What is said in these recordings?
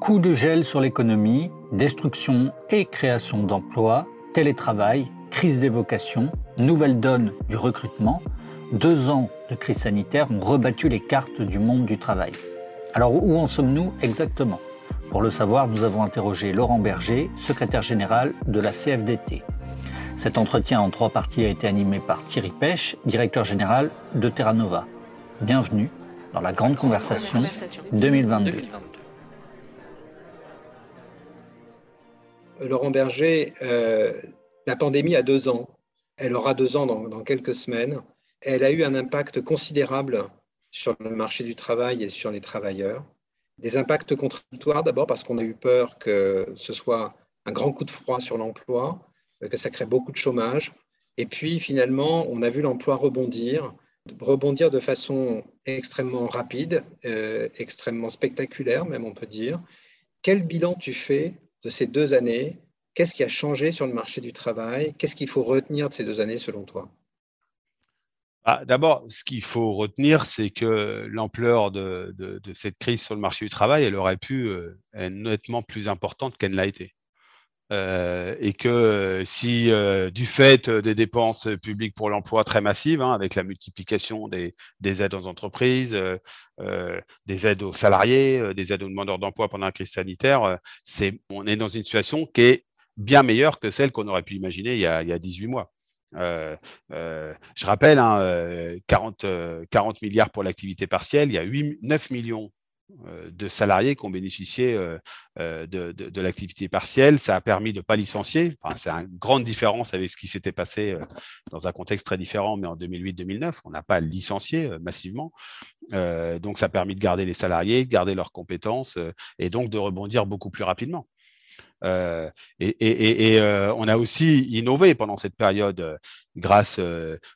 Coup de gel sur l'économie, destruction et création d'emplois, télétravail, crise des vocations, nouvelle donne du recrutement, deux ans de crise sanitaire ont rebattu les cartes du monde du travail. Alors où en sommes-nous exactement? Pour le savoir, nous avons interrogé Laurent Berger, secrétaire général de la CFDT. Cet entretien en trois parties a été animé par Thierry Pêche, directeur général de Terra Nova. Bienvenue dans la grande conversation 2022. Laurent Berger, euh, la pandémie a deux ans. Elle aura deux ans dans, quelques semaines. Elle a eu un impact considérable sur le marché du travail et sur les travailleurs. Des impacts contradictoires d'abord parce qu'on a eu peur que ce soit un grand coup de froid sur l'emploi, que ça crée beaucoup de chômage. Et puis finalement, on a vu l'emploi rebondir, rebondir de façon extrêmement rapide, euh, extrêmement spectaculaire même on peut dire. Quel bilan tu fais de ces deux années Qu'est-ce qui a changé sur le marché du travail? Qu'est-ce qu'il faut retenir de ces deux années selon toi? Ah, D'abord, ce qu'il faut retenir, c'est que l'ampleur de, cette crise sur le marché du travail, elle aurait pu euh, être nettement plus importante qu'elle ne l'a été. Euh, et que si euh, du fait des dépenses publiques pour l'emploi très massives, hein, avec la multiplication des, aides aux entreprises, euh, des aides aux salariés, des aides aux demandeurs d'emploi pendant la crise sanitaire, on est dans une situation qui est bien meilleure que celle qu'on aurait pu imaginer il y a, il y a 18 mois. je rappelle, hein, 40, 40, milliards pour l'activité partielle, il y a 8, 9 millions euh, de salariés qui ont bénéficié euh, euh, de, l'activité partielle. Ça a permis de ne pas licencier. c'est une grande différence avec ce qui s'était passé dans un contexte très différent, mais en 2008-2009, on n'a pas licencié massivement. donc, ça a permis de garder les salariés, de garder leurs compétences et donc de rebondir beaucoup plus rapidement. Euh, et, euh, on a aussi innové pendant cette période euh, grâce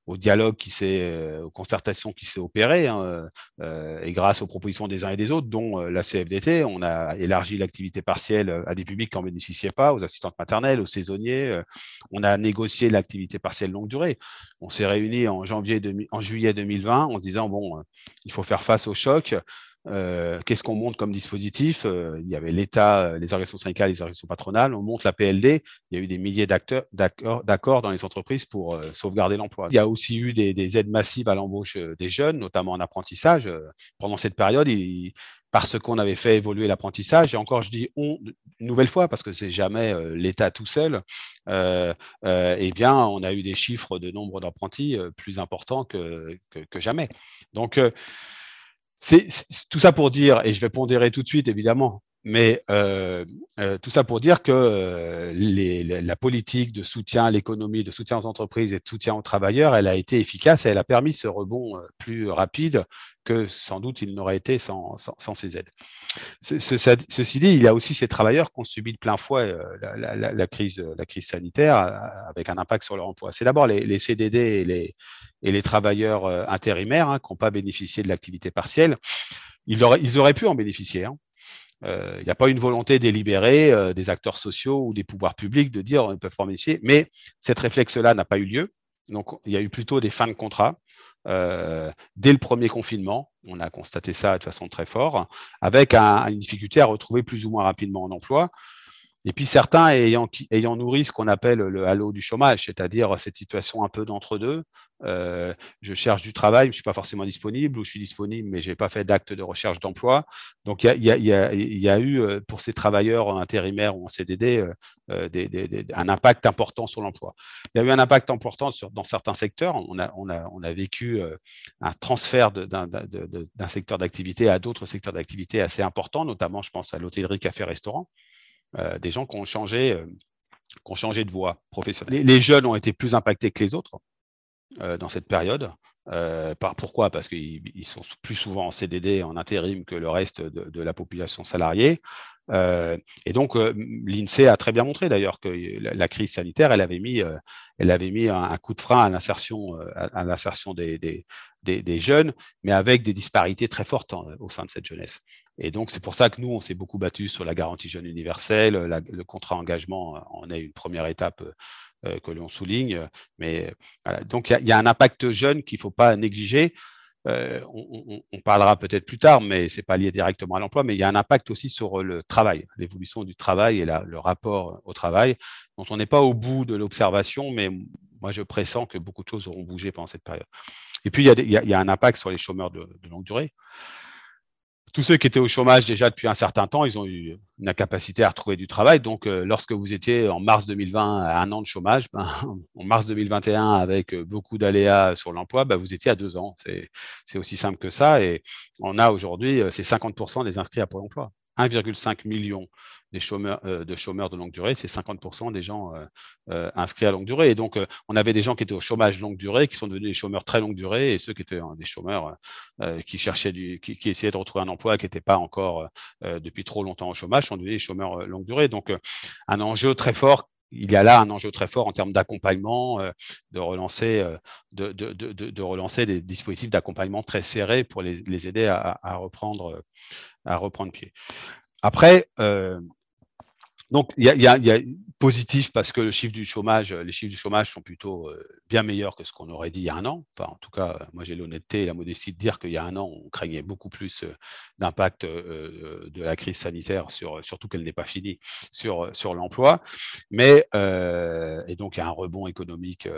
au dialogue qui s'est, aux concertations qui s'est opérées hein, et grâce aux propositions des uns et des autres, dont la CFDT. On a élargi l'activité partielle à des publics qui n'en bénéficiaient pas, aux assistantes maternelles, aux saisonniers. On a négocié l'activité partielle longue durée. On s'est réunis en, janvier en juillet 2020 en se disant, bon, il faut faire face au choc. Euh, qu'est-ce qu'on monte comme dispositif? Euh, Il y avait l'État, euh, les organisations syndicales, les organisations patronales. On monte la PLD. Il y a eu des milliers d'accords dans les entreprises pour sauvegarder l'emploi. Il y a aussi eu des, aides massives à l'embauche des jeunes, notamment en apprentissage. Pendant cette période, parce qu'on avait fait évoluer l'apprentissage, et encore je dis on une nouvelle fois parce que c'est jamais l'État tout seul, eh bien on a eu des chiffres de nombre d'apprentis plus importants que, que, que, jamais. Donc c'est tout ça pour dire, et je vais pondérer tout de suite évidemment, mais euh, euh, tout ça pour dire que euh, la politique de soutien à l'économie, de soutien aux entreprises et de soutien aux travailleurs, elle a été efficace et elle a permis ce rebond plus rapide que sans doute il n'aurait été sans, ces aides. ceci dit, il y a aussi ces travailleurs qui ont subi de plein fouet la, crise, la crise sanitaire avec un impact sur leur emploi. C'est d'abord les, CDD et les, et les travailleurs intérimaires hein, qui n'ont pas bénéficié de l'activité partielle. Ils auraient, ils auraient pu en bénéficier. Hein. Euh, il n'y a pas une volonté délibérée euh, des acteurs sociaux ou des pouvoirs publics de dire on ne peut pas bénéficier, mais cette réflexe-là n'a pas eu lieu. Donc, il y a eu plutôt des fins de contrat. Euh, dès le premier confinement, on a constaté ça de façon très forte, avec une difficulté à retrouver plus ou moins rapidement un emploi. Et puis certains ayant, nourri ce qu'on appelle le halo du chômage, c'est-à-dire cette situation un peu d'entre-deux. Euh, je cherche du travail, je ne suis pas forcément disponible, ou je suis disponible, mais je n'ai pas fait d'acte de recherche d'emploi. Donc il y, a, eu euh, pour ces travailleurs intérimaires ou en CDD euh, des, un impact important sur l'emploi. Il y a eu un impact important dans certains secteurs. On a, a, on a vécu un transfert d'un secteur d'activité à d'autres secteurs d'activité assez importants, notamment je pense à l'hôtellerie, café, restaurant. Euh, des gens qui ont changé, euh, qui ont changé de voie professionnelle. Les, jeunes ont été plus impactés que les autres euh, dans cette période. pourquoi? Parce qu'ils sont plus souvent en CDD, en intérim que le reste de, la population salariée. Et donc, l'INSEE a très bien montré d'ailleurs que la, crise sanitaire, elle avait mis, elle avait mis un, coup de frein à l'insertion, à, l'insertion des, jeunes, mais avec des disparités très fortes au sein de cette jeunesse. Et donc, c'est pour ça que nous, on s'est beaucoup battu sur la garantie jeune universelle. le contrat engagement en est une première étape euh, que l'on souligne. Mais donc, il y, a un impact jeune qu'il ne faut pas négliger. On, parlera peut-être plus tard, mais ce n'est pas lié directement à l'emploi, mais il y a un impact aussi sur le travail, l'évolution du travail et le rapport au travail, dont on n'est pas au bout de l'observation, mais moi je pressens que beaucoup de choses auront bougé pendant cette période. Et puis il y a, un impact sur les chômeurs de longue durée tous ceux qui étaient au chômage déjà depuis un certain temps, ils ont eu une incapacité à retrouver du travail. Donc, euh, lorsque vous étiez en mars 2020 à un an de chômage, ben, en mars 2021, avec euh, beaucoup d'aléas sur l'emploi, ben, vous étiez à deux ans. C'est aussi simple que ça. Et on a aujourd'hui, euh, c'est 50% des inscrits à Pôle emploi. 1,5 million des chômeurs, euh, de chômeurs de longue durée, c'est 50% des gens euh, euh, inscrits à longue durée. Et donc, on avait des gens qui étaient au chômage longue durée, qui sont devenus des chômeurs très longue durée, et ceux qui étaient des chômeurs qui cherchaient du, qui, qui, essayaient de retrouver un emploi, qui n'étaient pas encore depuis trop longtemps au chômage, sont devenus des chômeurs longue durée. Donc, un enjeu très fort il y a là un enjeu très fort en termes d'accompagnement, de, relancer, de, de, relancer des dispositifs d'accompagnement très serrés pour les, aider reprendre, à reprendre pied. Après, donc, il y a, positif parce que chômage, les chiffres du chômage sont plutôt euh, bien meilleurs que ce qu'on aurait dit il y a un an. Enfin, en tout cas, moi j'ai l'honnêteté et la modestie de dire qu'il y a un an, on craignait beaucoup plus euh, d'impact euh, de la crise sanitaire, sur, surtout qu'elle n'est pas finie, sur, l'emploi. Mais, et donc il y a un rebond économique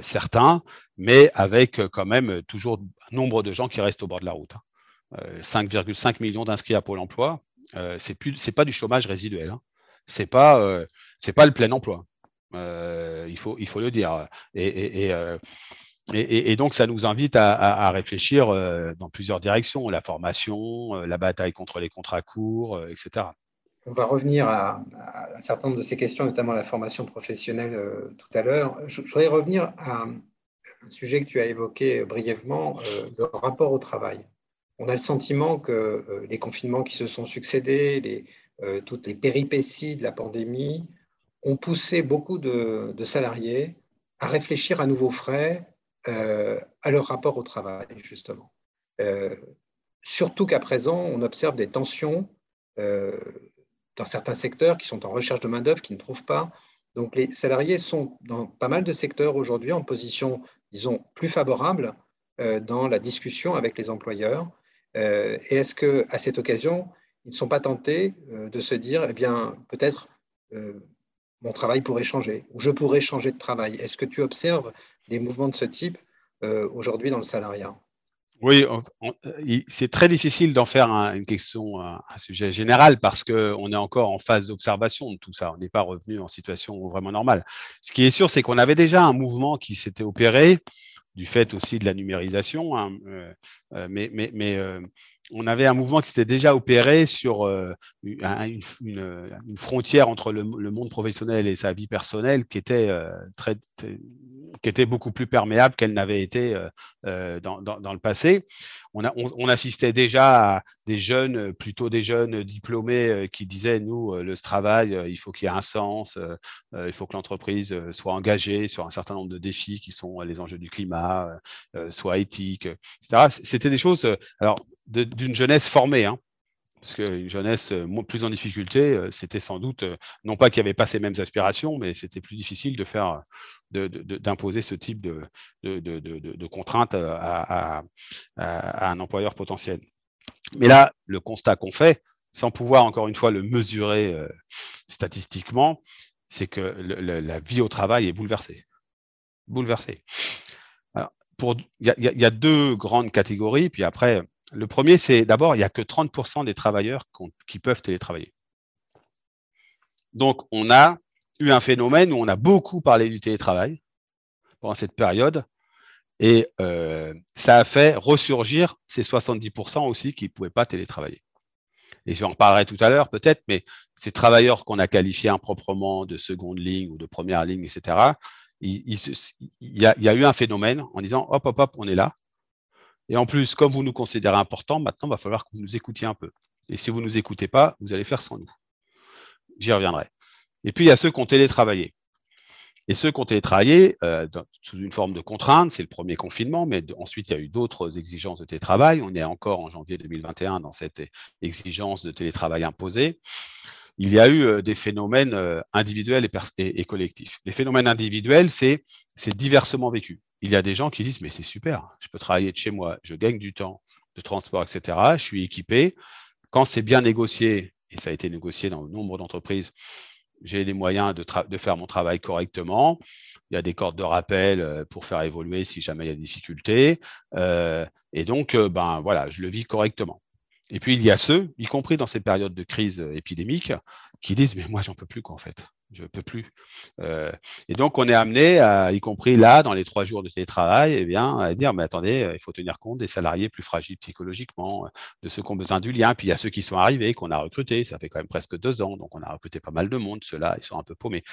certain, mais avec quand même toujours un nombre de gens qui restent au bord de la route. 5,5 hein. millions d'inscrits à Pôle emploi, c'est plus, c'est pas du chômage résiduel. Hein c'est pas euh, c'est pas le plein emploi. Euh, il faut il faut le dire. Et, et, euh, et, donc, ça nous invite à, réfléchir dans plusieurs directions, la formation, la bataille contre les contrats courts, etc. On va revenir à, un certain nombre de ces questions, notamment la formation professionnelle tout à l'heure. Je, voudrais revenir à un sujet que tu as évoqué brièvement, le rapport au travail. On a le sentiment que les confinements qui se sont succédés, les, euh, toutes les péripéties de la pandémie ont poussé beaucoup de, salariés à réfléchir à nouveaux frais euh, à leur rapport au travail, justement. Euh, surtout qu'à présent, on observe des tensions dans certains secteurs qui sont en recherche de main-d'œuvre, qui ne trouvent pas. Donc, les salariés sont dans pas mal de secteurs aujourd'hui en position, disons, plus favorable dans la discussion avec les employeurs. et est-ce que, à cette occasion, ils ne sont pas tentés euh, de se dire, eh bien, peut-être euh, mon travail pourrait changer, ou je pourrais changer de travail. Est-ce que tu observes des mouvements de ce type euh, aujourd'hui dans le salariat? Oui, c'est très difficile d'en faire une question, un, sujet général parce qu'on est encore en phase d'observation de tout ça. On n'est pas revenu en situation vraiment normale. Ce qui est sûr, c'est qu'on avait déjà un mouvement qui s'était opéré du fait aussi de la numérisation, hein, mais, mais, mais on avait un mouvement qui s'était déjà opéré sur euh, une, frontière entre le, monde professionnel et sa vie personnelle qui était, euh, très, qui était beaucoup plus perméable qu'elle n'avait été euh, dans, le passé. On, assistait déjà à des jeunes, plutôt des jeunes diplômés qui disaient, nous, le travail, il faut qu'il y ait un sens, il faut que l'entreprise soit engagée sur un certain nombre de défis qui sont les enjeux du climat, soit éthiques, etc. C'était des choses... alors, d'une jeunesse formée. Hein. parce qu'une jeunesse euh, plus en difficulté, euh, c'était sans doute, euh, non pas qu'il n'y avait pas ces mêmes aspirations, mais c'était plus difficile de faire, d'imposer ce type de, de, contraintes à, un employeur potentiel. Mais là, le constat qu'on fait, sans pouvoir encore une fois le mesurer statistiquement, c'est que la vie au travail est bouleversée. Bouleversée. il y, a deux grandes catégories, puis après, le premier, c'est d'abord, il n'y a que 30% des travailleurs qui peuvent télétravailler. Donc, on a eu un phénomène où on a beaucoup parlé du télétravail pendant cette période, et euh, ça a fait ressurgir ces 70% aussi qui ne pouvaient pas télétravailler. Et j'en reparlerai tout à l'heure peut-être, mais ces travailleurs qu'on a qualifiés improprement de seconde ligne ou de première ligne, etc., il, y a, il, y a, eu un phénomène en disant, hop, hop, hop, on est là, et en plus, comme vous nous considérez important, maintenant, il va falloir que vous nous écoutiez un peu. Et si vous ne nous écoutez pas, vous allez faire sans nous. J'y reviendrai. Et puis, il y a ceux qui ont télétravaillé. Et ceux qui ont télétravaillé euh, sous une forme de contrainte, c'est le premier confinement, mais ensuite il y a eu d'autres exigences de télétravail. On est encore en janvier 2021 dans cette exigence de télétravail imposée. Il y a eu euh, des phénomènes euh, individuels et, et collectifs. Les phénomènes individuels, c'est diversement vécu il y a des gens qui disent, mais c'est super, je peux travailler de chez moi, je gagne du temps de transport, etc. Je suis équipé. Quand c'est bien négocié, et ça a été négocié dans nombre d'entreprises, j'ai les moyens de, faire mon travail correctement. Il y a des cordes de rappel euh, pour faire évoluer si jamais il y a des difficultés. Euh, et donc, euh, ben voilà, je le vis correctement. Et puis, il y a ceux, y compris dans ces périodes de crise épidémique, qui disent, mais moi, j'en peux plus, quoi, en fait je ne peux plus. Euh, et donc, on est amené, à, y compris là, dans les trois jours de télétravail, eh bien, à dire, mais attendez, il faut tenir compte des salariés plus fragiles psychologiquement, de ceux qui ont besoin du lien. Puis il y a ceux qui sont arrivés, qu'on a recrutés. Ça fait quand même presque deux ans, donc on a recruté pas mal de monde. Ceux-là, ils sont un peu paumés.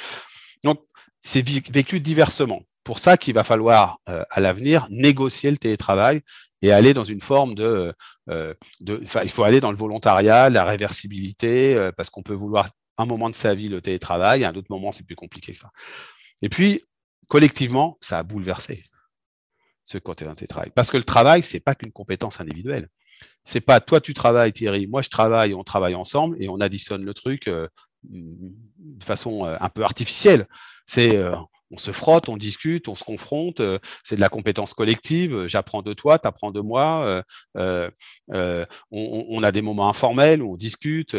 Donc, c'est vécu diversement. Pour ça qu'il va falloir, euh, à l'avenir, négocier le télétravail et aller dans une forme de, euh, de il faut aller dans le volontariat, la réversibilité, parce qu'on peut vouloir un moment de sa vie le télétravail, à un autre moment, c'est plus compliqué que ça. Et puis, collectivement, ça a bouleversé ce côté d'un télétravail. Parce que le travail, ce n'est pas qu'une compétence individuelle. C'est pas toi tu travailles Thierry, moi je travaille, on travaille ensemble et on additionne le truc euh, de façon euh, un peu artificielle. C'est euh, on se frotte, on discute, on se confronte. Euh, c'est de la compétence collective. J'apprends de toi, tu apprends de moi. Euh, euh, on, a des moments informels où on discute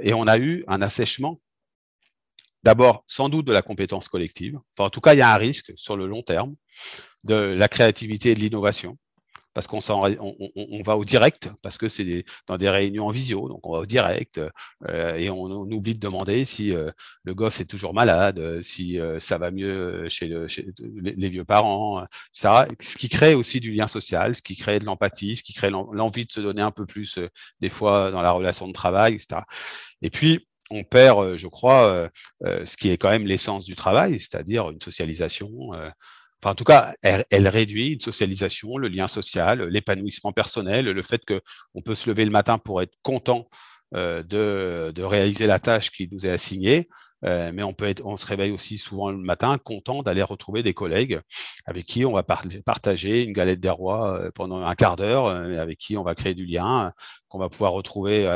et on a eu un assèchement. D'abord, sans doute de la compétence collective. Enfin, en tout cas, il y a un risque sur le long terme de la créativité et de l'innovation parce qu'on on, va au direct, parce que c'est dans des réunions en visio, donc on va au direct, euh, et on, oublie de demander si euh, le gosse est toujours malade, euh, si ça va mieux chez, les vieux parents, etc. Ce qui crée aussi du lien social, ce qui crée de l'empathie, ce qui crée l'envie de se donner un peu plus des fois dans la relation de travail, etc. Et puis, on perd, je crois, ce qui est quand même l'essence du travail, c'est-à-dire une socialisation en tout cas, elle, réduit une socialisation, le lien social, l'épanouissement personnel, le fait qu'on peut se lever le matin pour être content euh, de, réaliser la tâche qui nous est assignée. Euh, mais on, peut être, on se réveille aussi souvent le matin content d'aller retrouver des collègues avec qui on va partager une galette des rois euh, pendant un quart d'heure, avec qui on va créer du lien, qu'on va pouvoir retrouver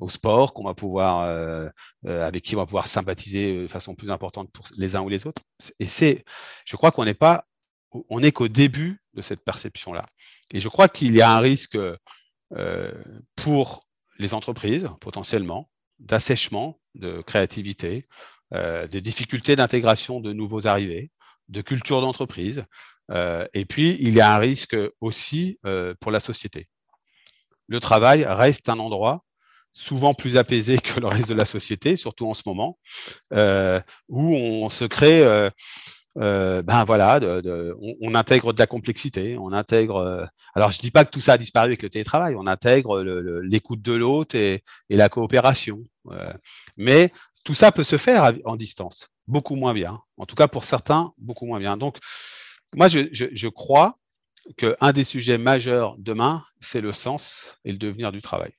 au sport, qu'on va pouvoir, avec qui on va pouvoir sympathiser de façon plus importante pour les uns ou les autres. Et c'est, je crois qu'on n'est pas, on n'est qu'au début de cette perception-là. Et je crois qu'il y a un risque pour les entreprises, potentiellement, d'assèchement de créativité, euh, de difficultés d'intégration de nouveaux arrivés, de culture d'entreprise. Euh, et puis, il y a un risque aussi euh, pour la société. Le travail reste un endroit souvent plus apaisé que le reste de la société, surtout en ce moment, où on se crée euh, ben voilà, on, intègre de la complexité, on intègre. Euh, alors je dis pas que tout ça a disparu avec le télétravail, on intègre l'écoute de l'autre et, la coopération. Euh, mais tout ça peut se faire en distance, beaucoup moins bien. En tout cas pour certains, beaucoup moins bien. Donc moi je, je crois qu'un des sujets majeurs demain, c'est le sens et le devenir du travail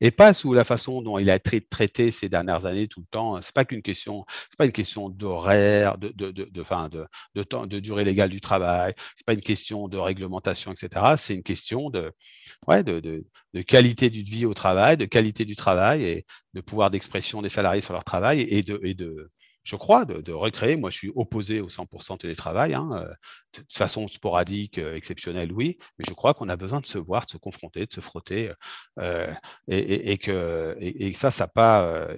et pas sous la façon dont il a été traité ces dernières années tout le temps. C'est pas qu'une question, c'est pas une question d'horaire, de, de, de, de, de, temps, de durée légale du travail. C'est pas une question de réglementation, etc. C'est une question de, ouais, de, qualité de vie au travail, de qualité du travail et de pouvoir d'expression des salariés sur leur travail et de, et de, je crois, de, recréer. Moi, je suis opposé au 100% télétravail, hein, euh, de façon sporadique, euh, exceptionnelle, oui, mais je crois qu'on a besoin de se voir, de se confronter, de se frotter, euh, et, que et, ça, ça pas.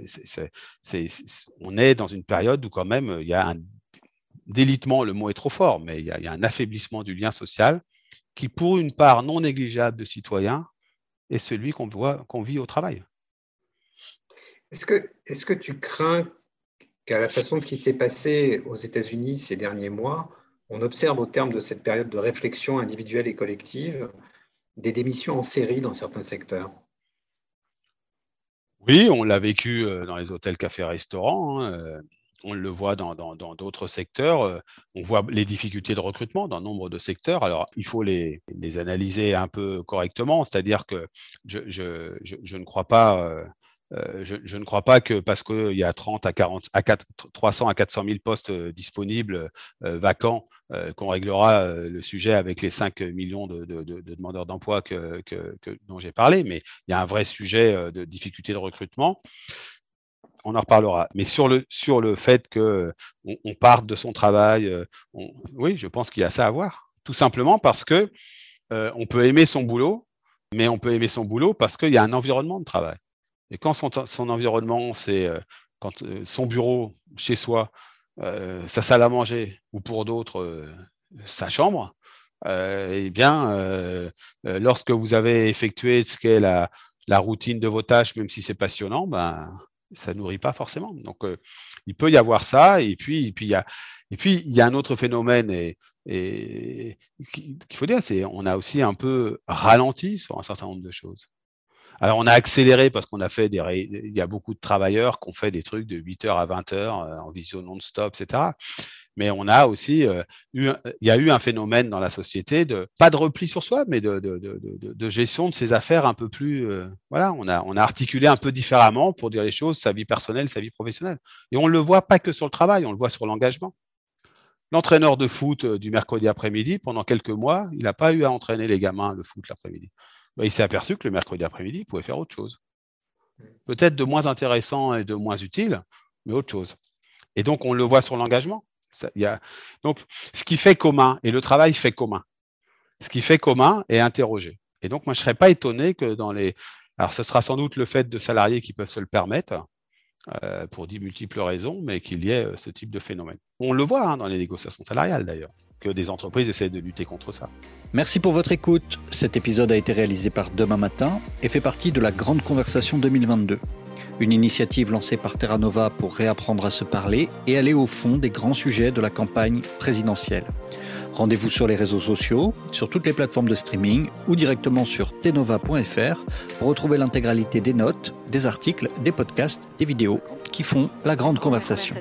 on est dans une période où quand même il y a un délitement, le mot est trop fort, mais il y a, un affaiblissement du lien social qui, pour une part non négligeable de citoyens, est celui qu'on qu'on vit au travail. Est-ce que, est -ce que tu crains qu'à la façon de ce qui s'est passé aux États-Unis ces derniers mois, on observe au terme de cette période de réflexion individuelle et collective des démissions en série dans certains secteurs. Oui, on l'a vécu euh, dans les hôtels, cafés, restaurants. Hein, euh, on le voit dans d'autres secteurs. Euh, on voit les difficultés de recrutement dans nombre de secteurs. Alors, il faut les, analyser un peu correctement. C'est-à-dire que je, je, ne crois pas euh, je, ne crois pas que parce qu'il y a 30 à 40, à 300 à 400 000 postes euh, disponibles, euh, vacants, qu'on réglera le sujet avec les 5 millions de, demandeurs d'emploi que, dont j'ai parlé. Mais il y a un vrai sujet de difficulté de recrutement. On en reparlera. Mais sur le, sur le fait qu'on on parte de son travail, oui, je pense qu'il y a ça à voir Tout simplement parce que on peut aimer son boulot, mais on peut aimer son boulot parce qu'il y a un environnement de travail. Et quand son, environnement, c'est quand son bureau chez soi, sa salle à manger, ou pour d'autres, sa chambre, eh bien, lorsque vous avez effectué ce qu'est la, la routine de vos tâches, même si c'est passionnant, ben, ça nourrit pas forcément. Donc, euh, il peut y avoir ça, et puis, puis il y a, et puis y a un autre phénomène et, et qu'il faut dire, c'est on a aussi un peu ralenti sur un certain nombre de choses. Alors, on a accéléré parce qu'on a fait des. Il y a beaucoup de travailleurs qui ont fait des trucs de 8h à 20h euh, en visio non-stop, etc mais on a aussi euh, eu, il y a eu un phénomène dans la société de pas de repli sur soi, mais de, de, de, de gestion de ses affaires un peu plus. Euh, voilà, on a, on a articulé un peu différemment pour dire les choses, sa vie personnelle, sa vie professionnelle. Et on le voit pas que sur le travail, on le voit sur l'engagement. L'entraîneur de foot du mercredi après-midi, pendant quelques mois, il n'a pas eu à entraîner les gamins le foot l'après-midi. Ben, il s'est aperçu que le mercredi après-midi, il pouvait faire autre chose. Peut-être de moins intéressant et de moins utile, mais autre chose. Et donc, on le voit sur l'engagement. Donc, ce qui fait commun, et le travail fait commun, ce qui fait commun est interrogé. Et donc, moi, je ne serais pas étonné que dans les... Alors, ce sera sans doute le fait de salariés qui peuvent se le permettre, euh, pour dix multiples raisons, mais qu'il y ait euh, ce type de phénomène. On le voit hein, dans les négociations salariales, d'ailleurs, que des entreprises essaient de lutter contre ça. Merci pour votre écoute. Cet épisode a été réalisé par Demain Matin et fait partie de la Grande Conversation 2022 une initiative lancée par Terra Nova pour réapprendre à se parler et aller au fond des grands sujets de la campagne présidentielle. Rendez-vous sur les réseaux sociaux, sur toutes les plateformes de streaming ou directement sur tenova.fr pour retrouver l'intégralité des notes, des articles, des podcasts, des vidéos qui font la grande conversation.